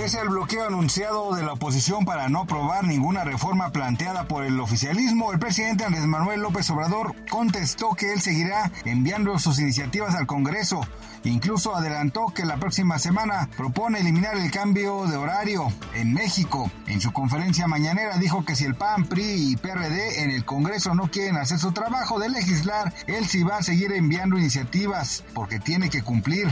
Pese al bloqueo anunciado de la oposición para no aprobar ninguna reforma planteada por el oficialismo, el presidente Andrés Manuel López Obrador contestó que él seguirá enviando sus iniciativas al Congreso. Incluso adelantó que la próxima semana propone eliminar el cambio de horario en México. En su conferencia mañanera dijo que si el PAN, PRI y PRD en el Congreso no quieren hacer su trabajo de legislar, él sí va a seguir enviando iniciativas porque tiene que cumplir.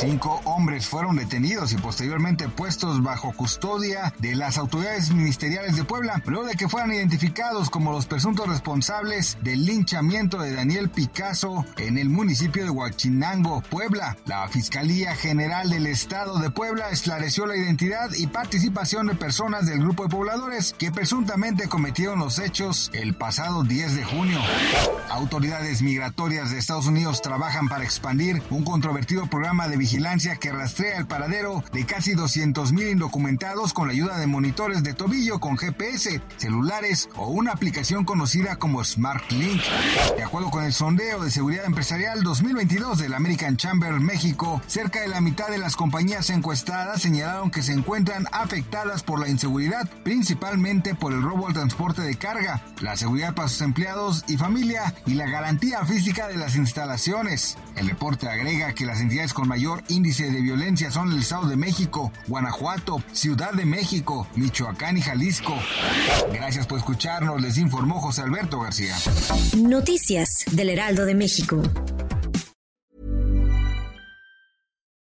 Cinco hombres fueron detenidos y posteriormente puestos bajo custodia de las autoridades ministeriales de Puebla, luego de que fueran identificados como los presuntos responsables del linchamiento de Daniel Picasso en el municipio de Huachinango, Puebla. La Fiscalía General del Estado de Puebla esclareció la identidad y participación de personas del grupo de pobladores que presuntamente cometieron los hechos el pasado 10 de junio. Autoridades migratorias de Estados Unidos trabajan para expandir un controvertido programa de vigilancia que rastrea el paradero de casi 200 mil indocumentados con la ayuda de monitores de tobillo con GPS, celulares o una aplicación conocida como Smart Link. De acuerdo con el sondeo de seguridad empresarial 2022 del American Chamber México, cerca de la mitad de las compañías encuestadas señalaron que se encuentran afectadas por la inseguridad, principalmente por el robo al transporte de carga, la seguridad para sus empleados y familia y la garantía física de las instalaciones. El reporte agrega que las entidades con mayor índice de violencia son el Estado de México, Guanajuato, Ciudad de México, Michoacán y Jalisco. Gracias por escucharnos, les informó José Alberto García. Noticias del Heraldo de México.